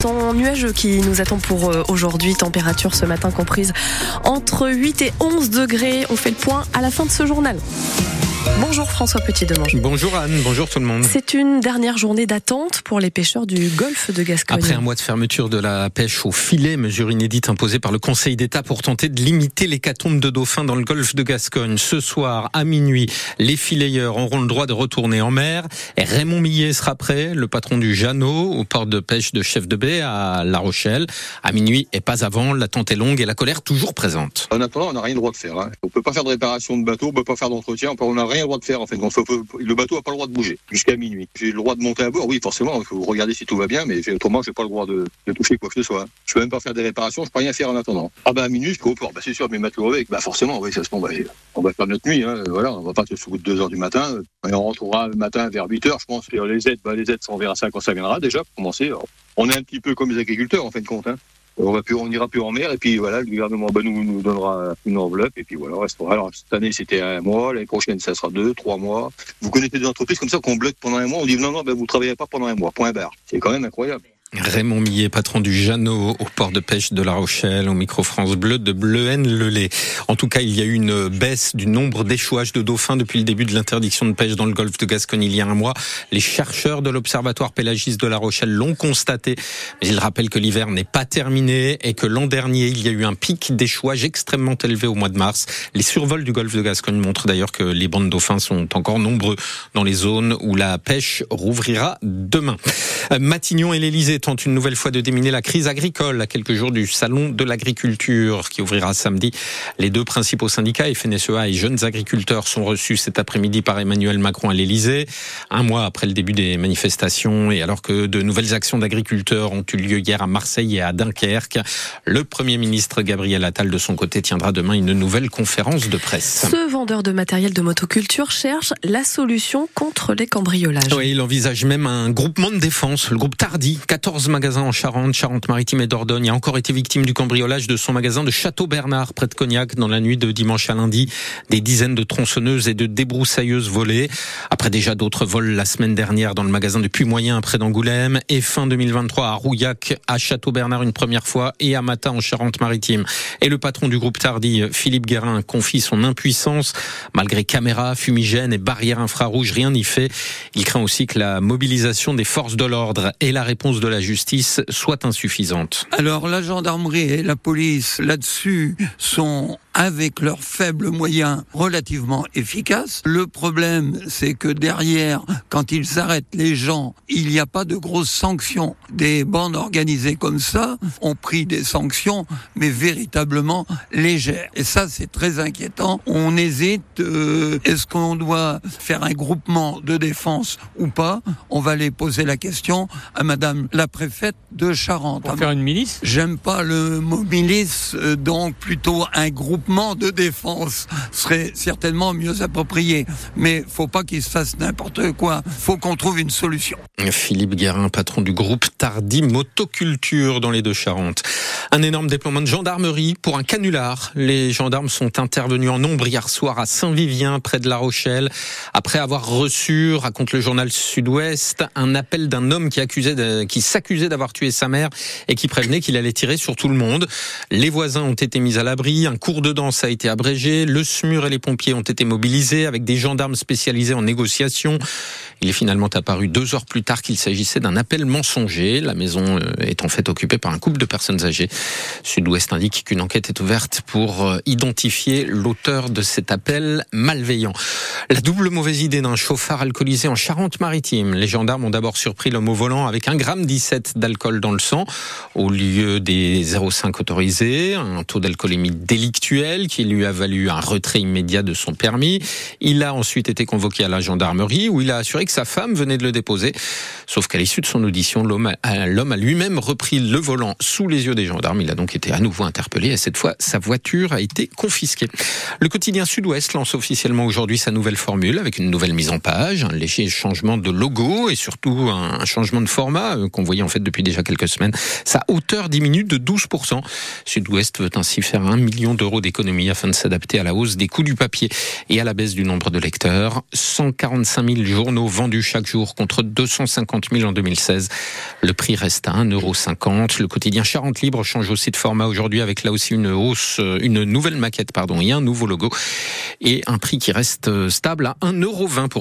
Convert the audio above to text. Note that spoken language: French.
Temps nuageux qui nous attend pour euh, aujourd'hui, température ce matin comprise entre 8 et 11 degrés. On fait le point à la fin de ce journal. Bonjour François Petit-Demange. Bonjour Anne, bonjour tout le monde. C'est une dernière journée d'attente pour les pêcheurs du golfe de Gascogne. Après un mois de fermeture de la pêche au filet, mesure inédite imposée par le Conseil d'État pour tenter de limiter l'hécatombe de dauphins dans le golfe de Gascogne. Ce soir, à minuit, les fileyeurs auront le droit de retourner en mer. Et Raymond Millet sera prêt, le patron du Jeannot, au port de pêche de Chef de Baie à La Rochelle. À minuit et pas avant, l'attente est longue et la colère toujours présente. En attendant, on n'a rien le droit de faire. Hein. On peut pas faire de réparation de bateau, on peut pas faire d'entretien, on n'a rien le droit de faire. En fait, Donc, le bateau n'a pas le droit de bouger jusqu'à minuit. J'ai le droit de monter à bord, oui, forcément, il faut regarder si tout va bien, mais autrement, j'ai pas le droit de, toucher quoi que ce soit. Je peux même pas faire des réparations, je peux rien faire en attendant. Ah bah à minuit, je peux au port. Bah c'est sûr, mes matelots avec. Bah forcément, oui, ça se tombe. bah, on va faire notre nuit, hein. voilà, on va pas se de 2 heures du matin. On rentrera le matin vers 8 heures, je pense. Les aides, bah, les aides, on verra ça quand ça viendra déjà pour commencer. On est un petit peu comme les agriculteurs en fin de compte. Hein. On va plus, on ira plus en mer et puis voilà, le gouvernement nous, nous donnera une enveloppe et puis voilà, restera. Alors cette année c'était un mois, l'année prochaine ça sera deux, trois mois. Vous connaissez des entreprises comme ça qu'on bloque pendant un mois, on dit non non, ben, vous travaillez pas pendant un mois, point barre. C'est quand même incroyable. Raymond Millet, patron du Jeannot au port de pêche de La Rochelle, au micro France Bleu de Bleuhen-le-Lay. En tout cas, il y a eu une baisse du nombre d'échouages de dauphins depuis le début de l'interdiction de pêche dans le golfe de Gascogne il y a un mois. Les chercheurs de l'Observatoire pélagiste de La Rochelle l'ont constaté. Mais ils rappellent que l'hiver n'est pas terminé et que l'an dernier, il y a eu un pic d'échouage extrêmement élevé au mois de mars. Les survols du golfe de Gascogne montrent d'ailleurs que les bancs de dauphins sont encore nombreux dans les zones où la pêche rouvrira demain. Euh, Matignon et l'Elysée tentent une nouvelle fois de déminer la crise agricole à quelques jours du salon de l'agriculture qui ouvrira samedi. Les deux principaux syndicats, FNSEA et Jeunes Agriculteurs, sont reçus cet après-midi par Emmanuel Macron à l'Elysée, un mois après le début des manifestations et alors que de nouvelles actions d'agriculteurs ont eu lieu hier à Marseille et à Dunkerque. Le Premier ministre Gabriel Attal, de son côté, tiendra demain une nouvelle conférence de presse. Ce vendeur de matériel de motoculture cherche la solution contre les cambriolages. Oui, il envisage même un groupement de défense, le groupe Tardy, 14 magasins en Charente, Charente-Maritime et Dordogne, a encore été victime du cambriolage de son magasin de Château-Bernard, près de Cognac, dans la nuit de dimanche à lundi. Des dizaines de tronçonneuses et de débroussailleuses volées. Après déjà d'autres vols la semaine dernière dans le magasin de Puy-Moyen, près d'Angoulême, et fin 2023 à Rouillac, à Château-Bernard une première fois, et à Matin en Charente-Maritime. Et le patron du groupe Tardy, Philippe Guérin, confie son impuissance. Malgré caméras, fumigènes et barrières infrarouges, rien n'y fait. Il craint aussi que la mobilisation des forces de l'ordre et la réponse de la justice soit insuffisante. Alors la gendarmerie et la police là-dessus sont avec leurs faibles moyens relativement efficaces. Le problème, c'est que derrière, quand ils arrêtent les gens, il n'y a pas de grosses sanctions. Des bandes organisées comme ça ont pris des sanctions, mais véritablement légères. Et ça, c'est très inquiétant. On hésite. euh, Est-ce qu'on doit faire un groupement de défense ou pas? On va aller poser la question à Madame la préfète de Charente. Pour faire une milice? J'aime pas le mot milice, euh, donc plutôt un groupement de défense serait certainement mieux approprié. Mais faut pas qu'il se fasse n'importe quoi. Faut qu'on trouve une solution. Philippe Guérin, patron du groupe Tardy Motoculture dans les Deux-Charentes. Un énorme déploiement de gendarmerie pour un canular. Les gendarmes sont intervenus en nombre hier soir à Saint-Vivien, près de La Rochelle, après avoir reçu, raconte le journal Sud-Ouest, un appel d'un homme qui accusait de- qui s'accusait d'avoir tué sa mère et qui prévenait qu'il allait tirer sur tout le monde. Les voisins ont été mis à l'abri, un cours de danse a été abrégé, le SMUR et les pompiers ont été mobilisés avec des gendarmes spécialisés en négociation. Il est finalement apparu deux heures plus tard qu'il s'agissait d'un appel mensonger. La maison euh, est en fait occupée par un couple de personnes âgées. Sud-Ouest indique qu'une enquête est ouverte pour euh, identifier l'auteur de cet appel malveillant. La double mauvaise idée d'un chauffard alcoolisé en Charente-Maritime. Les gendarmes ont d'abord surpris l'homme au volant avec un gramme 17 d'alcool dans le sang au lieu des 0,5 autorisés, un taux d'alcoolémie délictuel qui lui a valu un retrait immédiat de son permis. Il a ensuite été convoqué à la gendarmerie où il a assuré que sa femme venait de le déposer. Sauf qu'à l'issue de son audition, l'homme a, l'homme a lui-même repris le volant sous les yeux des gendarmes. Il a donc été à nouveau interpellé et cette fois, sa voiture a été confisquée. Le quotidien Sud-Ouest lance officiellement aujourd'hui sa nouvelle formule avec une nouvelle mise en page, un léger changement de logo et surtout un changement de format euh, qu'on voyait en fait depuis déjà quelques semaines. Sa hauteur diminue de 12%. Sud-Ouest veut ainsi faire un million d'euros d'économie afin de s'adapter à la hausse des coûts du papier et à la baisse du nombre de lecteurs. 145 000 journaux vendus chaque jour contre 250 000 en 2016. Le prix reste à 1,50€. Le quotidien Charente Libre change aussi de format aujourd'hui avec là aussi une hausse, une nouvelle maquette pardon, et un nouveau logo et un prix qui reste stable à 1,20€ pour